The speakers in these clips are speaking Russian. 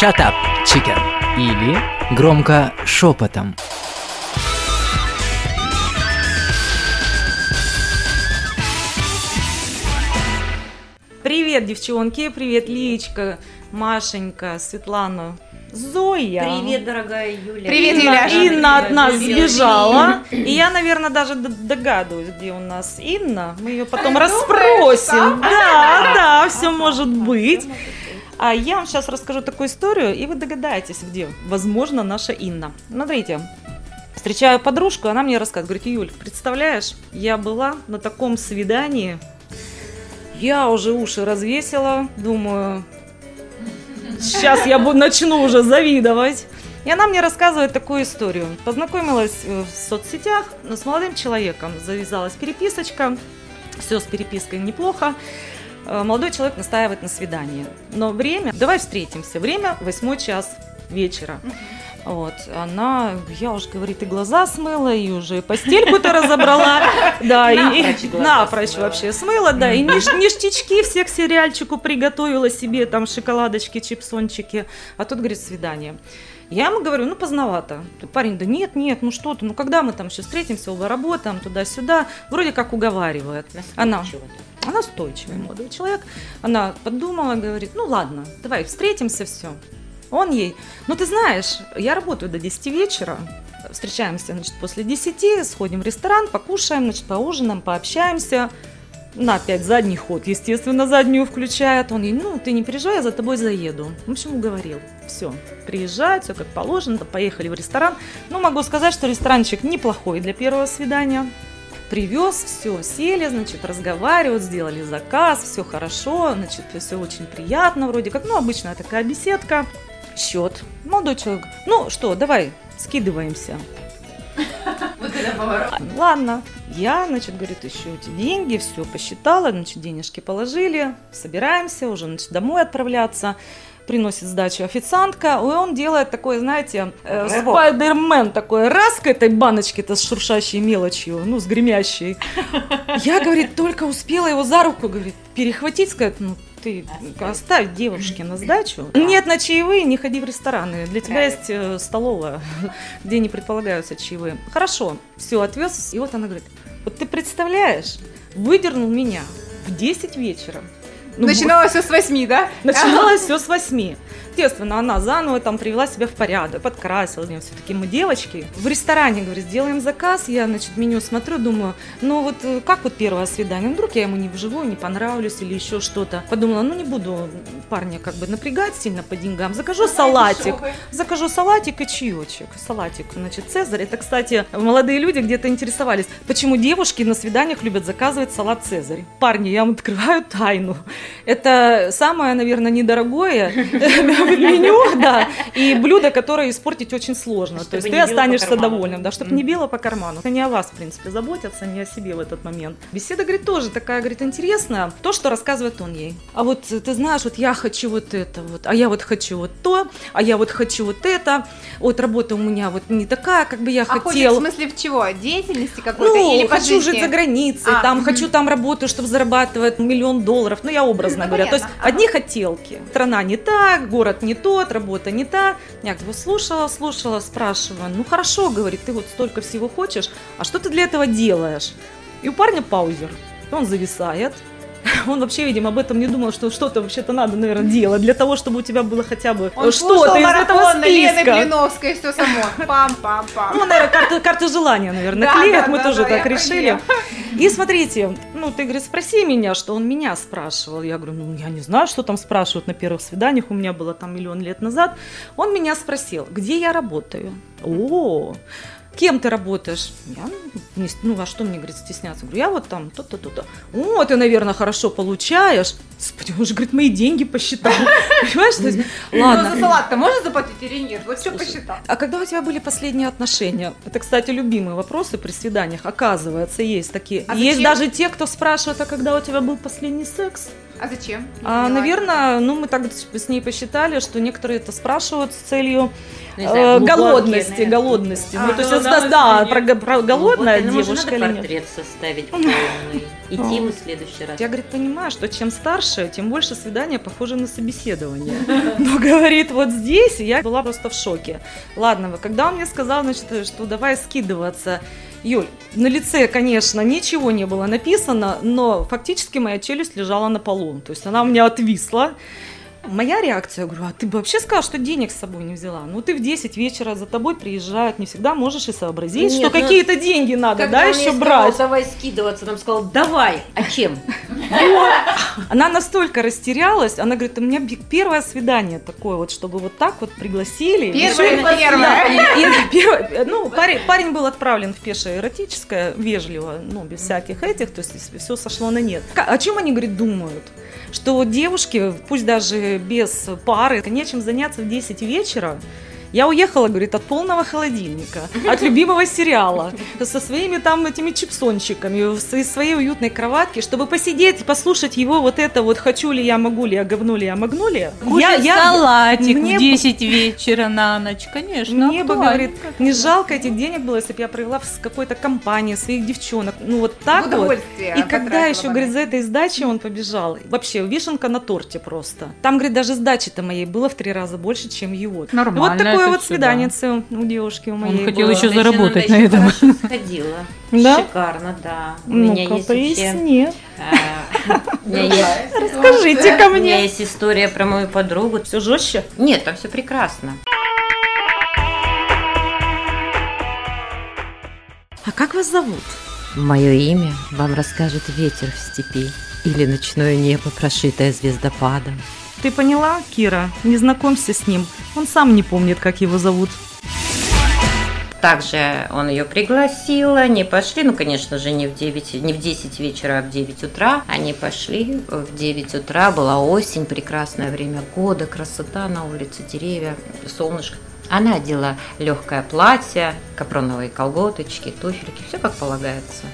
Shut up, chicken. Или громко шепотом. Привет, девчонки, привет, Личка, Машенька, Светлана, Зоя. Привет, дорогая Юля. Привет, Инна, Юля. Инна от нас Привет. сбежала. И я, наверное, даже догадываюсь, где у нас Инна. Мы ее потом расспросим. Да, да, все может быть. А я вам сейчас расскажу такую историю, и вы догадаетесь, где, возможно, наша Инна. Смотрите, встречаю подружку, она мне рассказывает, говорит, Юль, представляешь, я была на таком свидании, я уже уши развесила, думаю, сейчас я начну уже завидовать. И она мне рассказывает такую историю. Познакомилась э, в соцсетях с молодым человеком, завязалась переписочка, все с перепиской неплохо. Э, Молодой человек настаивает на свидании. Но время, давай встретимся, время восьмой час вечера. Вот, она, я уже, говорит, и глаза смыла, и уже постельку-то разобрала, да, и Напрочь вообще смыла, да, и ниш- ништячки все к сериальчику приготовила себе, там, шоколадочки, чипсончики, а тут, говорит, свидание. Я ему говорю, ну, поздновато. Парень, да нет, нет, ну что ты, ну когда мы там еще встретимся, оба работаем, туда-сюда, вроде как уговаривает. Она. Она устойчивый молодой человек. Она подумала, говорит, ну ладно, давай встретимся, все. Он ей, ну ты знаешь, я работаю до 10 вечера, встречаемся, значит, после 10, сходим в ресторан, покушаем, значит, поужинаем, пообщаемся. На опять задний ход, естественно, заднюю включает. Он ей, ну, ты не переживай, я за тобой заеду. В общем, уговорил. Все, приезжать, все как положено, поехали в ресторан. Ну, могу сказать, что ресторанчик неплохой для первого свидания привез, все, сели, значит, разговаривают, сделали заказ, все хорошо, значит, все очень приятно, вроде как, ну, обычная такая беседка. Счет. Молодой человек, ну что, давай, скидываемся. Вот это поворот. Ладно, я, значит, говорит, ищу эти деньги, все посчитала, значит, денежки положили, собираемся уже, значит, домой отправляться. Приносит сдачу официантка, и он делает такой, знаете, э, спайдермен такой, раз к этой баночке-то с шуршащей мелочью, ну, с гремящей. Я, говорит, только успела его за руку, говорит, перехватить, сказать, ну, ты оставь девушке на сдачу. Нет, на чаевые не ходи в рестораны. Для тебя есть э, столовая, где не предполагаются чаевые. Хорошо, все, отвез. И вот она говорит, вот ты представляешь, выдернул меня в 10 вечера. Ну, Начиналось все с восьми, да? Начиналось все с восьми. Естественно, она заново там привела себя в порядок, подкрасила все-таки мы девочки. В ресторане, говорит, сделаем заказ, я, значит, меню смотрю, думаю, ну вот э, как вот первое свидание, вдруг я ему не вживую, не понравлюсь или еще что-то. Подумала, ну не буду парня как бы напрягать сильно по деньгам, закажу салатик. Закажу салатик и чаечек. Салатик, значит, Цезарь. Это, кстати, молодые люди где-то интересовались, почему девушки на свиданиях любят заказывать салат Цезарь. Парни, я вам открываю тайну. Это самое, наверное, недорогое меню, да, и блюдо, которое испортить очень сложно. То есть ты останешься довольным, да, чтобы не било по карману. Это не о вас, в принципе, заботятся, не о себе в этот момент. Беседа, говорит, тоже такая, говорит, интересная. То, что рассказывает он ей. А вот э, ты знаешь, вот я хочу вот это вот, а я вот хочу вот то, а я вот хочу вот это. Вот работа у меня вот не такая, как бы я А хотел. в смысле в чего? Деятельности какой-то Ну, или хочу жить за границей, А, там хочу там работать, чтобы зарабатывать миллион долларов. Ну, я образно Ну, говоря. То есть. Ага. одни хотелки. Страна не так, город не тот, работа не та. Я его слушала, слушала, спрашиваю. Ну, хорошо, говорит, ты вот столько всего хочешь, а что ты для этого делаешь? И у парня паузер. Он зависает. Он вообще, видимо, об этом не думал, что что-то вообще-то надо, наверное, делать для того, чтобы у тебя было хотя бы Он что-то из этого марафон Лены списка. Блиновской, все само. Пам-пам-пам. Ну, наверное, карты, карты желания, наверное, Да, клеят, да, мы да, тоже да, так решили. И смотрите, ну, ты, говорит, спроси меня, что он меня спрашивал. Я говорю, ну, я не знаю, что там спрашивают на первых свиданиях, у меня было там миллион лет назад. Он меня спросил, где я работаю. О, Кем ты работаешь? Я, не ну, а что мне, говорит, стесняться? Говорю, я вот там, то-то, то-то. О, ты, наверное, хорошо получаешь. Господи, он же, говорит, мои деньги посчитал. Понимаешь? То есть, Ну, ладно. за салат-то можно заплатить или нет? Вот все посчитал. А когда у тебя были последние отношения? Это, кстати, любимые вопросы при свиданиях. Оказывается, есть такие. А есть даже те, кто спрашивает, а когда у тебя был последний секс? А зачем? Не А, поняла. наверное, ну мы так с ней посчитали, что некоторые это спрашивают с целью Ну, знаю, э, голодности, наверное. голодности. А, ну, то есть, ну, это, да, про, про голодная Ну, вот, ну, девушка или нет. портрет составить полный. Идти мы в следующий раз. Я, говорит, понимаю, что чем старше, тем больше свидания похожи на собеседование. Но, говорит, вот здесь я была просто в шоке. Ладно, вы- когда он мне сказал, значит, что давай скидываться, Юль, на лице, конечно, ничего не было написано, но фактически моя челюсть лежала на полу. То есть она у меня отвисла. Моя реакция, я говорю, а ты бы вообще сказала, что денег с собой не взяла? Ну, ты в 10 вечера за тобой приезжают, не всегда можешь и сообразить, Нет, что ну, какие-то деньги надо, Когда да, он еще мне брать. сказал, давай скидываться, нам сказал, давай, а чем? Она настолько растерялась, она говорит, у меня первое свидание такое вот, чтобы вот так вот пригласили. Первое, ну, парень, был отправлен в пешее эротическое, вежливо, ну, без всяких этих, то есть все сошло на нет. О чем они, говорит, думают? Что девушки, пусть даже без пары, нечем заняться в 10 вечера, я уехала, говорит, от полного холодильника, от любимого сериала, со своими там этими чипсончиками, в своей, уютной кроватке, чтобы посидеть и послушать его вот это вот «хочу ли я, могу ли я, говну ли я, могу ли я». Кушать салатик мне в 10 вечера на ночь, конечно. Мне бы, говорит, не жалко этих денег было, если бы я провела с какой-то компанией своих девчонок. Ну вот так В вот. И когда еще, говорит, за этой сдачей он побежал. Вообще, вишенка на торте просто. Там, говорит, даже сдачи-то моей было в три раза больше, чем его. Нормально вот такое вот всё, свидание у девушки у Он моей хотел было. еще заработать да, на этом. сходила. Да? Шикарно, да. У меня Ну-ка, есть поясни. У меня есть- Расскажите ко у меня мне. есть история про мою подругу. Все жестче? Нет, там все прекрасно. А как вас зовут? Мое имя вам расскажет ветер в степи или ночное небо, прошитое звездопадом. Ты поняла, Кира? Не знакомься с ним. Он сам не помнит, как его зовут. Также он ее пригласил, они пошли, ну, конечно же, не в 9, не в 10 вечера, а в 9 утра. Они пошли в 9 утра, была осень, прекрасное время года, красота на улице, деревья, солнышко. Она одела легкое платье, капроновые колготочки, туфельки, все как полагается.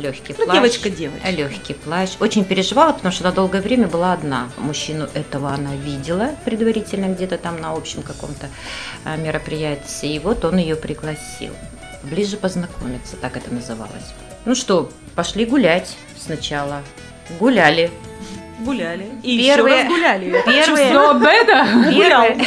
Легкий Ну, плащ. девочка-девочка. Легкий плащ. Очень переживала, потому что на долгое время была одна. Мужчину этого она видела предварительно где-то там на общем каком-то а, мероприятии. И вот он ее пригласил. Ближе познакомиться, так это называлось. Ну что, пошли гулять сначала. Гуляли. Гуляли. И Первые- еще раз гуляли. Первые, До обеда первые,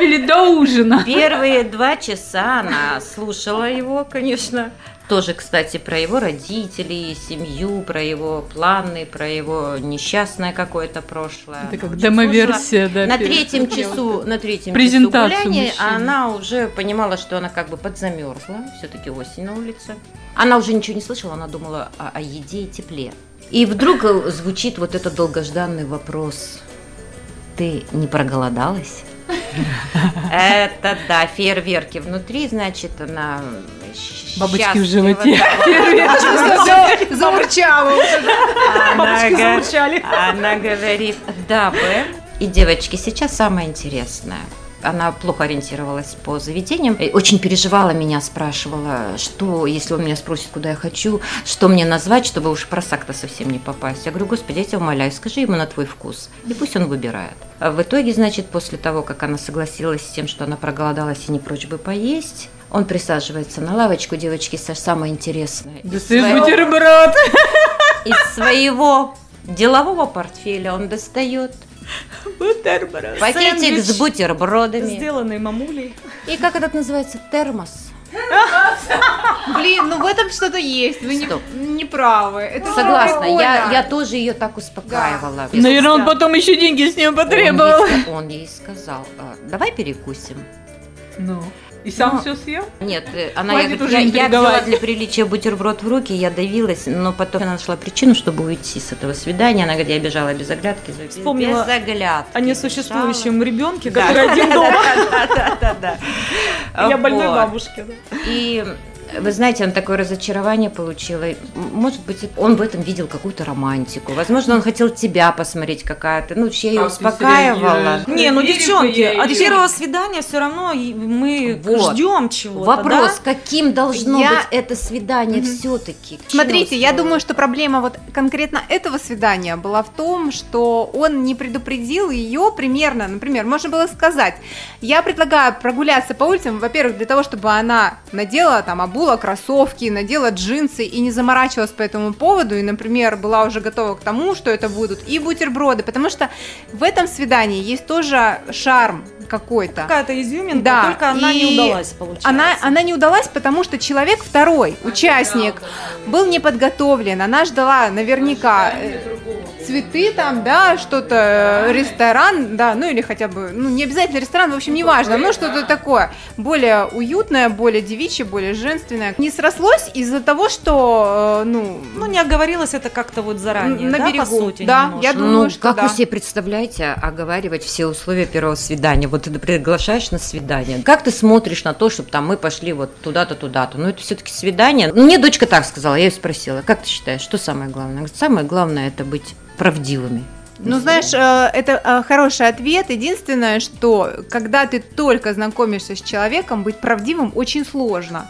или до ужина? первые два часа она слушала его, конечно. Тоже, кстати, про его родителей, семью, про его планы, про его несчастное какое-то прошлое. Это Она как очень демоверсия, да. На третьем часу, на третьем часу гуляния она уже понимала, что она как бы подзамерзла, все-таки осень на улице. Она уже ничего не слышала, она думала о, о еде и тепле. И вдруг звучит вот этот долгожданный вопрос. Ты не проголодалась? Это да, фейерверки внутри, значит, она Бабочки в счастлива, животе. да. Замурчала уже. Она замурчали. Говорит, да, бы. И, девочки, сейчас самое интересное. Она плохо ориентировалась по заведениям. Очень переживала меня, спрашивала, что, если он меня спросит, куда я хочу, что мне назвать, чтобы уж в просак-то совсем не попасть. Я говорю, господи, я тебя умоляю, скажи ему на твой вкус. И пусть он выбирает. А в итоге, значит, после того, как она согласилась с тем, что она проголодалась и не прочь бы поесть, он присаживается на лавочку, девочки, самое интересное. Из Достаешь своего- бутерброд. из своего делового портфеля он достает пакетик Сэндвич, с бутербродами. Сделанный мамулей. И как этот называется? Термос. Блин, ну в этом что-то есть. Вы не, Стоп. не правы. Это же Согласна, я, я тоже ее так успокаивала. Наверное, он потом еще деньги с нее Он потребовал. ей, ска- он ей сказал, «А, давай перекусим. Ну. И сам Ну, все съел? Нет, э, она, Хватит я, уже я, я взяла для приличия бутерброд в руки, я давилась, но потом она нашла причину, чтобы уйти с этого свидания. Она говорит, я бежала без оглядки. без- Вспомнила без оглядки. О бежала. несуществующем ребенке, Да. который один дома. Да-да-да. Я больной бабушке. да. И Вы знаете, он такое разочарование получил. и, Может быть, он в этом видел какую-то романтику. Возможно, он хотел тебя посмотреть какая-то. Ну, я ее ты успокаивала. Не, ну девчонки, от первого свидания все равно мы Вот. ждем чего-то. Вопрос, каким должно Я- быть это свидание Мгм. все-таки? Смотрите, я думаю, что проблема вот конкретно этого свидания была в том, что он не предупредил ее примерно, например, можно было сказать, я предлагаю прогуляться по улицам, во-первых, для того, чтобы она надела там обула кроссовки, надела джинсы и не заморачивалась по этому поводу, и, например, была уже готова к тому, что это будут и бутерброды, потому что в этом свидании есть тоже шарм какой-то. Какая-то изюминка, Да, только она и не удалась, получается. Она, она не удалась, потому что человек второй, участник, был не подготовлен. Она ждала наверняка э, цветы там, да, что-то, э, ресторан, да, ну или хотя бы, ну не обязательно ресторан, в общем, неважно, ну что-то такое, более уютное, более девичье, более женственное. Не срослось из-за того, что, э, ну, Ну, не оговорилась это как-то вот заранее, На да, берегу, по сути, да, немножко? я думаю, ну, что как да. вы себе представляете оговаривать все условия первого свидания? Вот ты приглашаешь на свидание. Как ты смотришь на то, чтобы там мы пошли вот туда-то, туда-то? Ну, это все-таки свидание. Ну, Мне дочка так сказала, я ее спросила, как ты считаешь, что самое главное? Говорит, самое главное это быть правдивыми. Ну, знаешь, э, это э, хороший ответ. Единственное, что когда ты только знакомишься с человеком, быть правдивым очень сложно.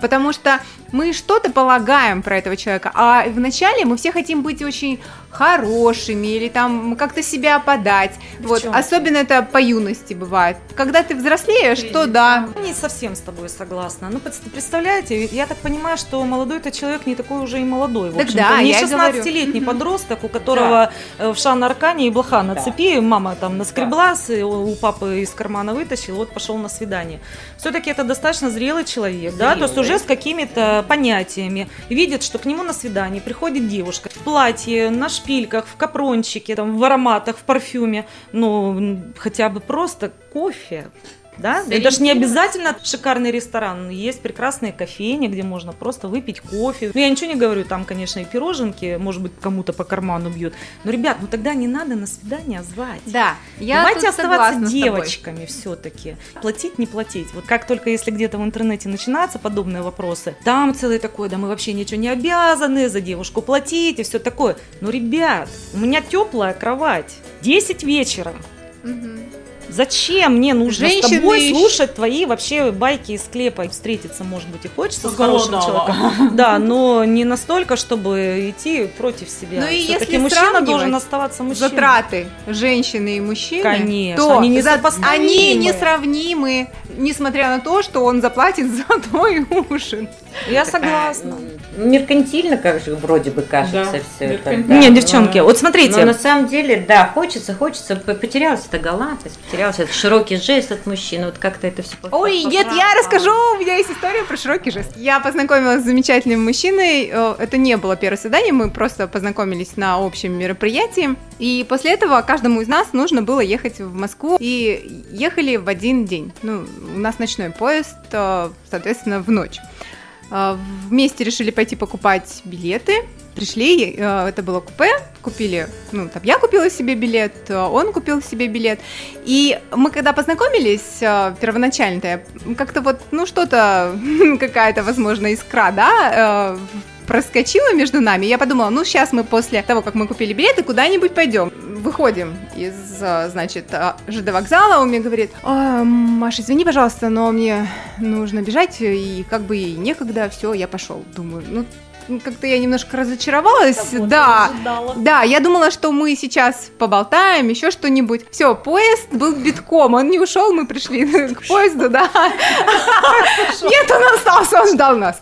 Потому что мы что-то полагаем про этого человека, а вначале мы все хотим быть очень хорошими или там как-то себя подать. Вот, Девчонки. особенно это по юности бывает. Когда ты взрослеешь, то да. Не совсем с тобой согласна. Ну, пред- представляете, я так понимаю, что молодой это человек не такой уже и молодой. В Так да, не я и говорю. 16-летний подросток, у которого э, в шан аркане и блоха на цепи, мама там наскребла, и у папы из кармана вытащил, вот пошел на свидание. Все-таки это достаточно зрелый человек, да, то есть уже с какими-то понятиями. Видит, что к нему на свидание приходит девушка в платье, на шпильках, в капрончике, там, в ароматах, в парфюме, ну, хотя бы просто кофе, да? Это же не обязательно шикарный ресторан. Есть прекрасные кофейни, где можно просто выпить кофе. Ну, я ничего не говорю, там, конечно, и пироженки, может быть, кому-то по карману бьют. Но, ребят, ну тогда не надо на свидание звать. Да, я Давайте оставаться девочками все-таки. Платить, не платить. Вот как только если где-то в интернете начинаются подобные вопросы, там целый такой, да мы вообще ничего не обязаны за девушку платить и все такое. Ну, ребят, у меня теплая кровать. 10 вечера. Мгм. Зачем мне нужно с Женщины тобой ещё- слушать твои вообще байки из склепа? Встретиться, может быть, и хочется с хорошим человеком. Да, но не настолько, чтобы идти против себя. Ну и если мужчина должен оставаться мужчиной. затраты женщины и мужчины, Конечно, то они не они несравнимы, несмотря на то, что он заплатит за твой ужин. Я согласна. Меркантильно, как же вроде бы кажется Да, все это. да. Не, девчонки, вот Но смотрите, на самом деле, да, хочется, хочется, потерялась эта галантность, потерялся этот широкий жест от мужчины, вот как-то это все Ой, нет, я расскажу, у меня есть история про широкий жест. Я познакомилась с замечательным мужчиной, э, это не было первое свидание, мы просто познакомились на общем мероприятии, и после этого каждому из нас нужно было ехать в Москву, и ехали в один день. Ну, у нас ночной поезд, э, соответственно, в ночь. Э, Вместе решили пойти покупать билеты. Пришли, э, это было купе, купили, ну, там я купила себе билет, э, он купил себе билет. И мы когда познакомились, э, первоначально-то, как-то вот, ну, что-то, какая-то, возможно, искра, да, проскочила между нами. Я подумала, ну, сейчас мы после того, как мы купили билеты, куда-нибудь пойдем. Выходим из, э, значит, э, ЖД вокзала, он мне говорит, «А, Маша, извини, пожалуйста, но мне нужно бежать, и как бы и некогда, все, я пошел. Думаю, ну, как-то я немножко разочаровалась, да. Да, я думала, что мы сейчас поболтаем, еще что-нибудь. Все, поезд был битком, он не ушел, мы пришли к поезду, да. Нет, он остался, он ждал нас.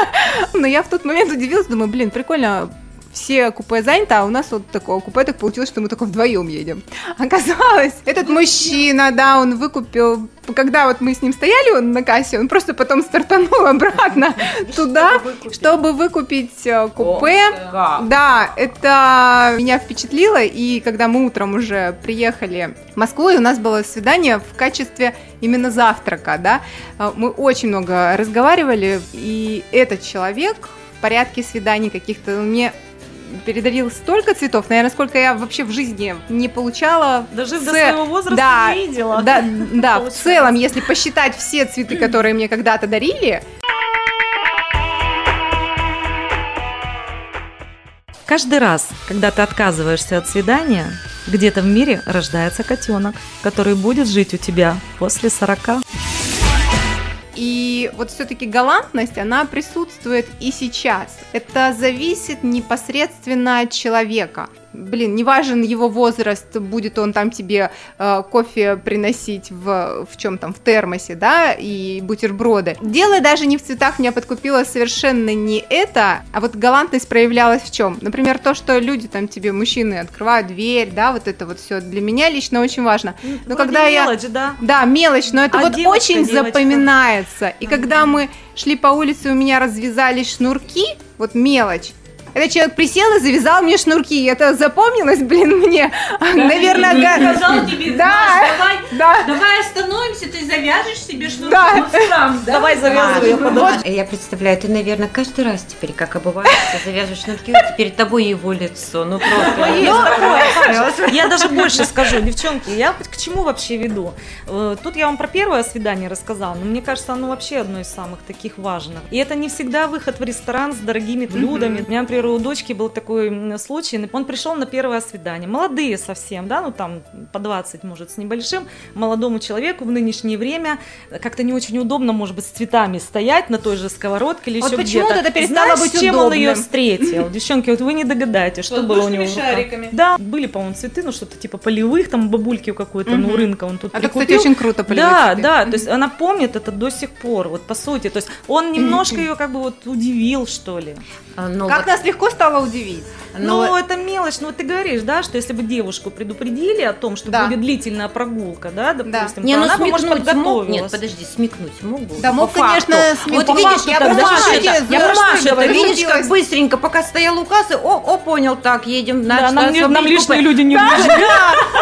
Но я в тот момент удивилась, думаю, блин, прикольно, все купе заняты, а у нас вот такое купе так получилось, что мы только вдвоем едем. Оказалось, этот мужчина, да, он выкупил, когда вот мы с ним стояли он на кассе, он просто потом стартанул обратно туда, чтобы выкупить э, купе. Да, это меня впечатлило, и когда мы утром уже приехали в Москву, и у нас было свидание в качестве именно завтрака, да, э, мы очень много разговаривали, и этот человек в порядке свиданий каких-то мне передарил столько цветов, наверное, сколько я вообще в жизни не получала. Даже Ц... до своего возраста да, не видела. Да, да в целом, если посчитать все цветы, которые мне когда-то дарили, Каждый раз, когда ты отказываешься от свидания, где-то в мире рождается котенок, который будет жить у тебя после 40. И вот все-таки галантность, она присутствует и сейчас. Это зависит непосредственно от человека. Блин, не важен его возраст, будет он там тебе э, кофе приносить в, в чем там, в термосе, да, и бутерброды. Дело даже не в цветах, меня подкупило совершенно не это, а вот галантность проявлялась в чем? Например, то, что люди там тебе, мужчины, открывают дверь, да, вот это вот все для меня лично очень важно. Но Вроде когда я... мелочь, да? Да, мелочь, но это А вот девочка, очень девочка? запоминается. И когда мы шли по улице, у меня развязались шнурки, вот мелочь. Этот человек присел и завязал мне шнурки. Это запомнилось, блин, мне. Наверное, га- сказал тебе, Да. Давай, да. давай остановимся, ты завяжешь себе шнурки Да. вот сам, да? Давай завязывай, я подумаю. Я представляю, ты, наверное, каждый раз теперь, как обываешься, завяжешь шнурки, вот перед тобой его лицо. Ну просто. Есть такое. Я даже больше скажу, девчонки, я к чему вообще веду? Э, Тут я вам про первое свидание рассказала, но мне кажется, оно вообще одно из самых таких важных. И это не всегда выход в ресторан с дорогими блюдами. У меня, например, у дочки был такой случай, он пришел на первое свидание, молодые совсем, да, ну там по 20, может, с небольшим, молодому человеку в нынешнее время как-то не очень удобно, может быть, с цветами стоять на той же сковородке или Вот еще почему-то где-то. это перестало Знаешь, быть с чем он ее удобным? встретил? Девчонки, вот вы не догадаетесь, что было у него шариками. Да, были, по-моему, цветы, ну что-то типа полевых, там бабульки у какой-то, ну, Мгм. рынка он тут Это, кстати, прикупил. очень круто. полевые Да, цветы. да, то есть она помнит это до сих пор, вот по сути. То есть он немножко ее как бы вот удивил, что ли. А, ну Как вот, нас легко стало удивить. ну, Ну, это мелочь, ну, вот ты говоришь, да, что если бы девушку предупредили о том, что Да. будет длительная прогулка, да, допустим, Не, то ну она бы, может, смекнуть мог. подготовилась. Нет, подожди, смекнуть мог бы. Да, мог, конечно, смекнуть. Вот видишь, я Маша, это, я что это видишь, как быстренько, пока стоял указ, и о, о, понял, так, едем на Да, нам, не- нам лишние купе. люди не нужны.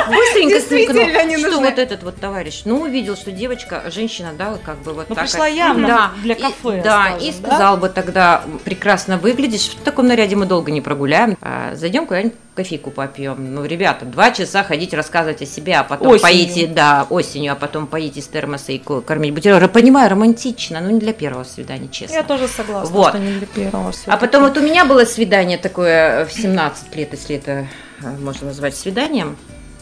Быстренько Действительно смекнул, что вот этот вот товарищ, ну, увидел, что девочка, женщина, да, как бы вот Ну, так. пришла явно да. для кафе, Да, и да? сказал бы тогда, прекрасно выглядишь, в таком наряде мы долго не прогуляем, А, зайдем куда-нибудь кофейку попьем. Ну, ребята, два часа ходить рассказывать о себе, а потом Осенью. поедете, да, осенью, а потом поедете с термоса и ко- кормить бутерброды. Понимаю, романтично, но не для первого свидания, честно. Я тоже согласна, Вот. что не для первого А всё-таки. потом вот у меня было свидание такое в 17 лет, если это э, можно назвать свиданием.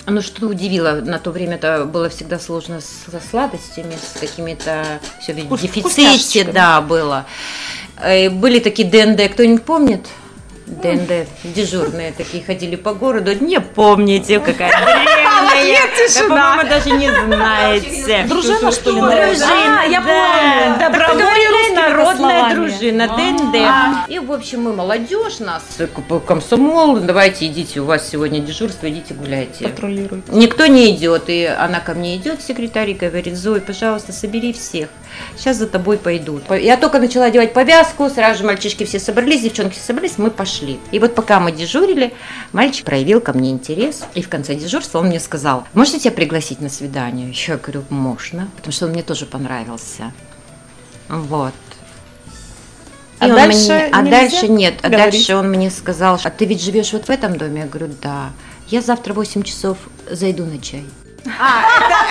Ну, что удивило, на то время это было всегда сложно с- со сладостями, с какими-то все в дефиците, да, было. Э, Были такие ДНД, кто-нибудь помнит? ДНД, дежурные такие ходили по городу. Не помните, какая древняя. Да, по-моему, даже не знаете. Дружина, что ли? Дружина, А, я помню. Добровольная народная дружина, ДНД. И, в общем, мы молодежь, нас комсомол, давайте идите, у вас сегодня дежурство, идите гуляйте. Патрулируй. Никто не идет, и она ко мне идет, секретарь, и говорит, Зой, пожалуйста, собери всех, сейчас за тобой пойдут. Я только начала делать повязку, сразу же мальчишки все собрались, девчонки собрались, мы пошли. И вот пока мы дежурили, мальчик проявил ко мне интерес, и в конце дежурства он мне сказал, можете тебя пригласить на свидание? Я говорю, можно, потому что он мне тоже понравился. Вот. А И он дальше мне- а дальше нет, а говорить? дальше он мне сказал, а ты ведь живешь вот в этом доме? Я говорю, да. Я завтра в 8 часов зайду на чай. А,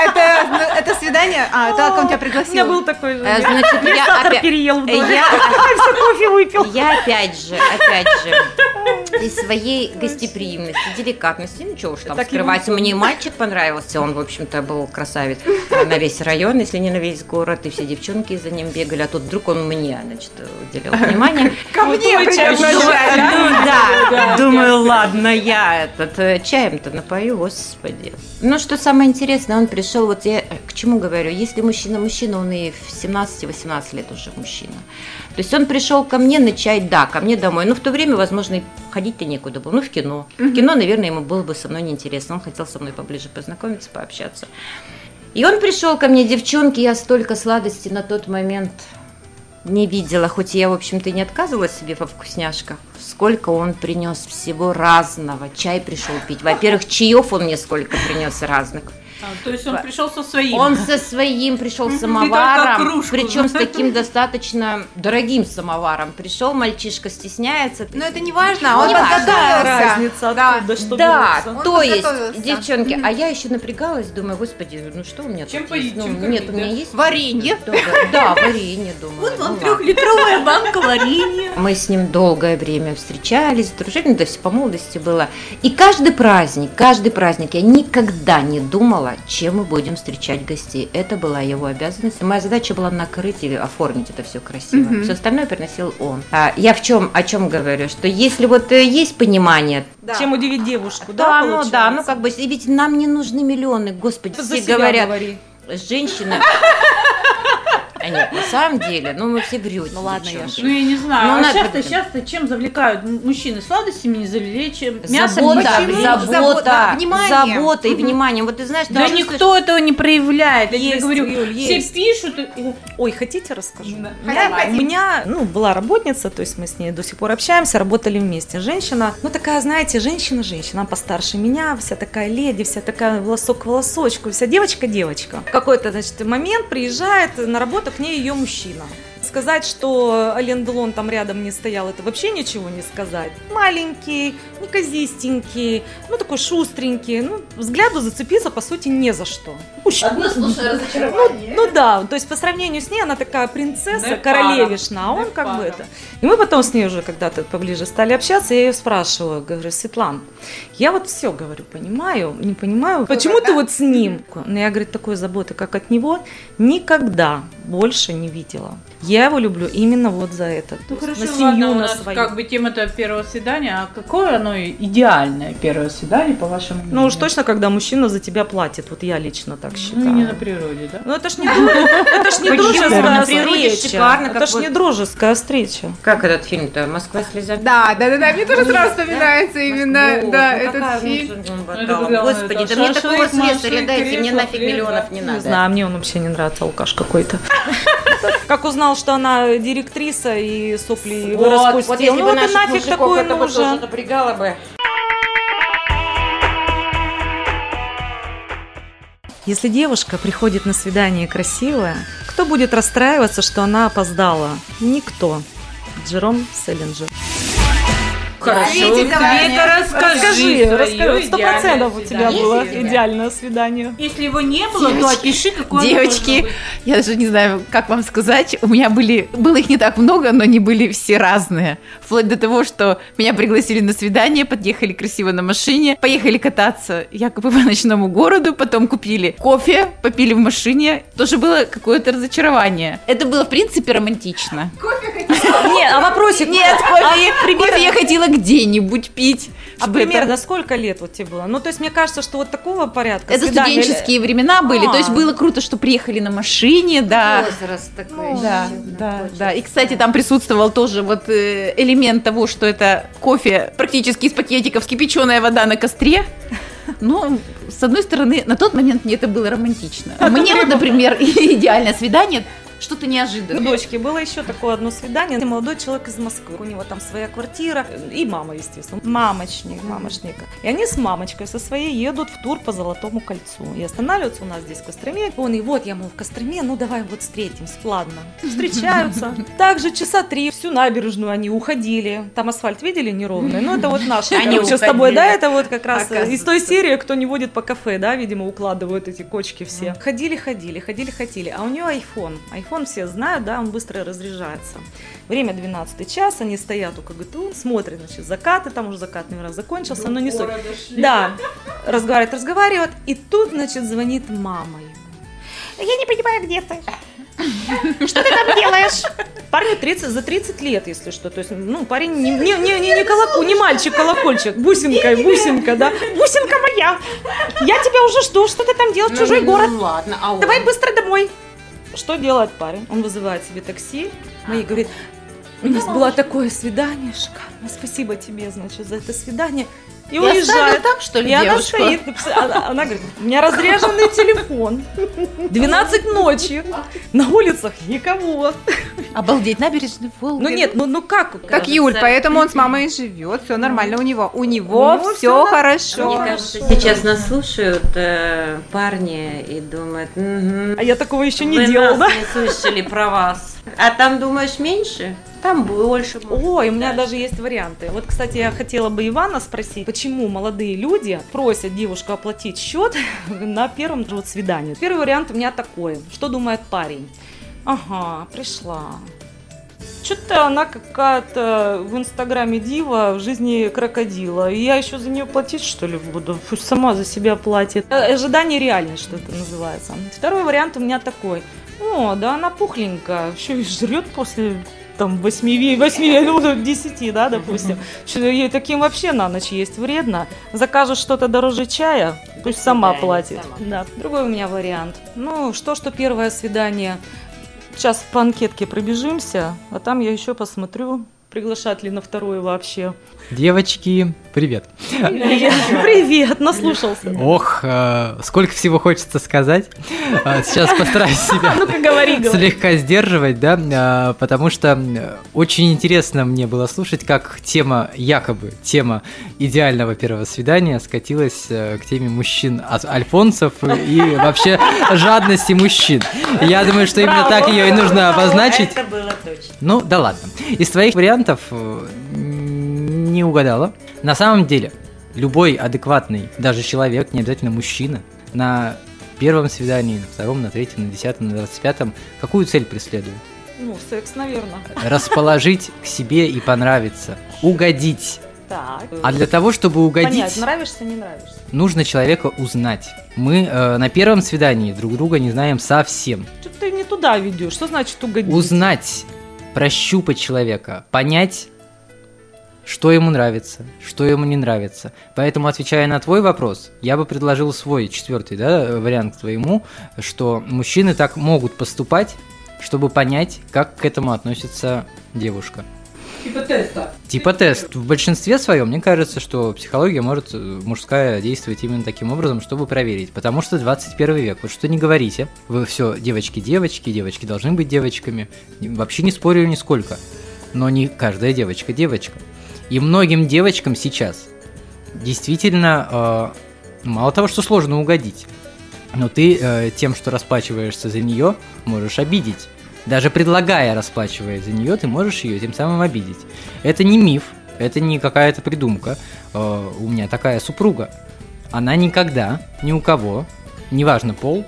это, это, это свидание? А, это он тебя У пригласил? меня был такой же. Э, значит, я опять- переел в доме. Я, Все кофе выпил. я опять же, опять же, из своей гостеприимности, деликатности, ну что уж там Так скрывать, мне мальчик понравился, он, в общем-то, был красавец на весь район, если не на весь город, и все девчонки за ним бегали, а тут вдруг он мне, значит, уделил внимание. Ко мне причем Ну, да, ладно, я этот э, чаем-то напою, господи. Ну, что самое интересное, он пришел, вот я э, к чему говорю, если мужчина мужчина, он и в 17-18 лет уже мужчина. То есть он пришел ко мне на чай, да, ко мне домой. Ну, в то время, возможно, ходить-то некуда было. Ну, в кино. В кино, наверное, ему было бы со мной неинтересно. Он хотел со мной поближе познакомиться, пообщаться. И он пришел ко мне, девчонки, я столько сладости на тот момент не видела, хоть я, в общем-то, не отказывала себе во вкусняшках. Сколько он принес всего разного. Чай пришел пить. Во-первых, чаев он мне сколько принес разных. А, то есть он пришел со своим. Он со своим пришел только самоваром, причем с таким достаточно дорогим самоваром. Пришел, мальчишка стесняется. Но это не важно, он Не подготовился. разница, Да. откуда что да. Он то есть, девчонки, а я еще напрягалась, думаю, господи, ну что у меня Чем тут есть? поить, Ну, нет, у меня есть Варенье. Да, варенье, думаю. Вот ну вам ладно. трехлитровая банка варенья. Мы с ним долгое время встречались, дружили, ну, то есть по молодости было. И каждый праздник, каждый праздник я никогда не думала, чем мы будем встречать гостей. Это была его обязанность. Моя задача была накрыть или оформить это все красиво. Мгм. Все остальное приносил он. А, я в чем, о чем говорю, что если вот э, есть понимание, Чем удивить девушку, да, да, ну да, ну как бы, ведь нам не нужны миллионы, господи, за все говорят, говори. женщины. А нет, на самом деле, ну мы все врете. Ну ладно. Яша. Ну, я не знаю. Ну, а надо часто, как-то. часто чем завлекают мужчины? Сладостями не завели, чем мясом Забота, Почему? забота, Забота, внимание. забота и внимание. Вот ты знаешь, Да никто этого не проявляет. Я тебе говорю, Юль, все есть. пишут. Ой, хотите расскажу? Да. У меня, Хотим, у меня, ну, была работница, то есть мы с ней до сих пор общаемся, работали вместе. Женщина, ну, такая, знаете, женщина-женщина, она постарше меня, вся такая леди, вся такая волосок к волосочку, вся девочка-девочка. В какой-то, значит, момент приезжает на работу к ней ее мужчина. Сказать, что Ален Делон там рядом не стоял, это вообще ничего не сказать. Маленький, неказистенький, ну такой шустренький, ну взгляду зацепиться по сути не за что. Уж- Одно сплошное разочарование. ну да, то есть по сравнению с ней она такая принцесса, Да, королевишна, а он Да, как бы это. И мы потом с ней уже когда-то поближе стали общаться, я ее спрашиваю, говорю, Светлан, я вот все, говорю, понимаю, не понимаю, почему ты вот с ним? Но я, говорит, такой заботы, как от него, никогда больше не видела. Я его люблю именно вот за это. Ну То хорошо, на семью, ладно, у на нас свою. как бы тема-то первого свидания, а какое оно идеальное первое свидание, по вашему мнению? Ну уж точно, когда мужчина за тебя платит, вот я лично так считаю. Ну не на природе, да? Ну это ж не, это ж не дружеская встреча. это ж не дружеская встреча. Как этот фильм-то? Москва слезами? Да, да, да, да, мне тоже сразу вспоминается именно, да, ну этот фильм. Ну, это Господи, да, мне такого слесаря дайте, мне нафиг миллионов не Не надо. знаю, мне он вообще не нравится, алкаш какой-то. Как узнал, что она директриса и сопли Вот, распустил. вот если ну бы вот нафиг такой это бы тоже нужен. напрягало бы. Если девушка приходит на свидание красивая, кто будет расстраиваться, что она опоздала? Никто. Джером Селлинджер. Хорошо. Света, расскажи, Расскажи. Сто процентов у тебя было идеальное свидание. Если его не было, то опиши, какое Девочки, я даже не знаю, как вам сказать. У меня были, было их не так много, но они были все разные. Вплоть до того, что меня пригласили на свидание, подъехали красиво на машине, поехали кататься якобы по ночному городу, потом купили кофе, попили в машине. Тоже было какое-то разочарование. Это было, в принципе, романтично. Нет, а вопросик. Нет, кофе, кофе я хотела где-нибудь пить. А чтобы это- примерно сколько лет вот тебе было? Ну, то есть, мне кажется, что вот такого порядка Это свидания- студенческие времена были, то есть А. было круто, что приехали на машине, да. Возраст такой. Да, еще, да, хочется. да. И, кстати, там присутствовал тоже вот э, элемент того, что это кофе практически из пакетиков, кипяченая вода на костре. Ну, с одной стороны, на тот момент мне это было романтично. Мне вот, например, идеальное свидание что-то У неожиданное. дочки было еще такое одно свидание. Молодой человек из Москвы. У него там своя квартира. И мама, естественно. Мамочник, мамочник. И они с мамочкой со своей едут в тур по Золотому кольцу. И останавливаются у нас здесь в Костроме. Он и вот я, мол, в Костроме, ну давай вот встретимся, ладно. Встречаются. Также часа три всю набережную они уходили. Там асфальт видели неровный? Ну это вот наши. Они короче, с тобой, да, это вот как раз из той серии, кто не водит по кафе, да, видимо, укладывают эти кочки все. Ходили, ходили, ходили, ходили. А у нее iPhone. iPhone все знают, да, он быстро разряжается. Время 12 час, они стоят у КГТУ, смотрят, значит, закаты, там уже закат, наверное, закончился, но не суть. Да, разговаривает, разговаривает, и тут, значит, звонит мама ему. Я не понимаю, где ты. Что ты там делаешь? Парню 30, за 30 лет, если что. То есть, ну, парень не, не, не, не, не колоку, не мальчик, колокольчик. Бусинка, бусинка, да. Бусинка моя. Я тебя уже жду. Что ты там делаешь? Чужой город. Ну ладно, а? Давай быстро домой. Что делает парень? Он вызывает себе такси. Мои говорит, у нас было такое свидание шикарно. Спасибо тебе, значит, за это свидание. И И уезжает. там, что ли, И она стоит, она, она говорит, у меня разряженный телефон, 12 ночи, на улицах никого. Обалдеть, набережный Волга. Ну нет, ну, ну как? Так, Юль, поэтому он с мамой живет, все нормально у него. У него Ну, все всё хорошо. Мне кажется, сейчас нас слушают э, парни и думают, «Мгм, А я такого еще не делала, да? не слышали про вас. А там думаешь меньше? Там больше. может Ой, у быть, меня да. даже есть варианты. Вот, кстати, я хотела бы Ивана спросить, почему молодые люди просят девушку оплатить счет на первом вот свидании. Первый вариант у меня такой. Что думает парень? Ага, пришла. что-то она какая-то в инстаграме дива, в жизни крокодила. И я еще за нее платить, что ли, буду? Пусть сама за себя платит. Э, Ожидание реальность, что это называется. Второй вариант у меня такой. О, да она пухленькая, еще и жрет после там 8, 8 ну, 10, да, допустим. Ей таким вообще на ночь есть вредно. Закажет что-то дороже чая, пусть сама платит. Да. Другой у меня вариант. Ну, что, что первое свидание. Сейчас по анкетке пробежимся, а там я еще посмотрю, приглашать ли на второе вообще. Девочки, привет. Привет, наслушался. Ох, э, сколько всего хочется сказать. Э, Сейчас постараюсь себя слегка сдерживать, да, э, потому что очень интересно мне было слушать, как тема, якобы тема идеального первого свидания скатилась к теме мужчин, альфонсов и вообще жадности мужчин. Я думаю, что именно так ее и нужно обозначить. Точно. Ну, да ладно. Из твоих вариантов э, не угадала. На самом деле, любой адекватный, даже человек, не обязательно мужчина, на первом свидании, на втором, на третьем, на десятом, на двадцать пятом, какую цель преследует? Ну, секс, наверное. Расположить к себе и понравиться. Угодить. Так. А для того, чтобы угодить, Понять, нравишься, не нравишься. нужно человека узнать. Мы э, на первом свидании друг друга не знаем совсем. Что ты не туда ведешь? Что значит угодить? узнать, прощупать человека, понять, что ему нравится, что ему не нравится. Поэтому, отвечая на твой вопрос, я бы предложил свой четвертый да, вариант твоему, что мужчины так могут поступать, чтобы понять, как к этому относится девушка. Типа теста. Типа тест. В большинстве своем, мне кажется, что психология может э, мужская действовать именно таким образом, чтобы проверить. Потому что 21 век. Вот что не говорите. Вы все, девочки, девочки, девочки должны быть девочками. Вообще не спорю нисколько. Но не каждая девочка девочка. И многим девочкам сейчас действительно э, мало того, что сложно угодить, но ты э, тем, что расплачиваешься за нее, можешь обидеть. Даже предлагая расплачиваясь за нее, ты можешь ее тем самым обидеть. Это не миф, это не какая-то придумка. Э, у меня такая супруга. Она никогда ни у кого, неважно пол,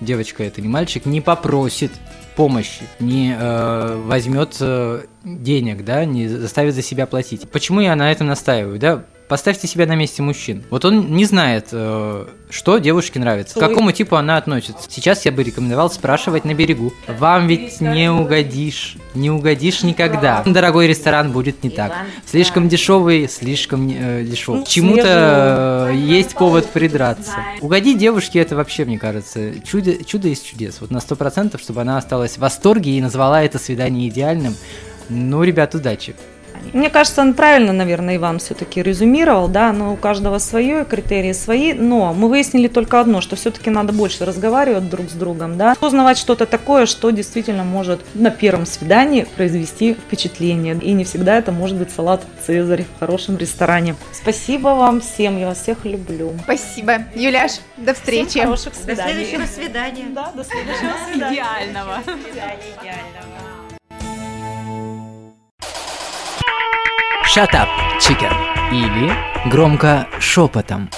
девочка это не мальчик, не попросит помощи, не э, возьмет э, денег, да, не заставит за себя платить. Почему я на этом настаиваю, да? Поставьте себя на месте мужчин. Вот он не знает, э, что девушке нравится, к какому типу она относится. Сейчас я бы рекомендовал спрашивать на берегу. Вам ведь не угодишь, не угодишь никогда. Дорогой ресторан будет не так. Слишком дешевый, слишком э, дешевый. Ну, Чему-то э, есть повод придраться. Угодить девушке это вообще, мне кажется, чудо, чудо из чудес. Вот на сто процентов, чтобы она осталась в восторге и назвала это свидание идеальным. Ну, ребят, удачи. Мне кажется, он правильно, наверное, Иван все-таки резюмировал, да, но у каждого свое, критерии свои, но мы выяснили только одно, что все-таки надо больше разговаривать друг с другом, да, узнавать что-то такое, что действительно может на первом свидании произвести впечатление, и не всегда это может быть салат Цезарь в хорошем ресторане. Спасибо вам всем, я вас всех люблю. Спасибо. Юляш, до встречи. Всем хороших До свиданий. следующего свидания. Да, до следующего свидания. Идеального. Идеального. Shut up, chicken. Или громко шепотом.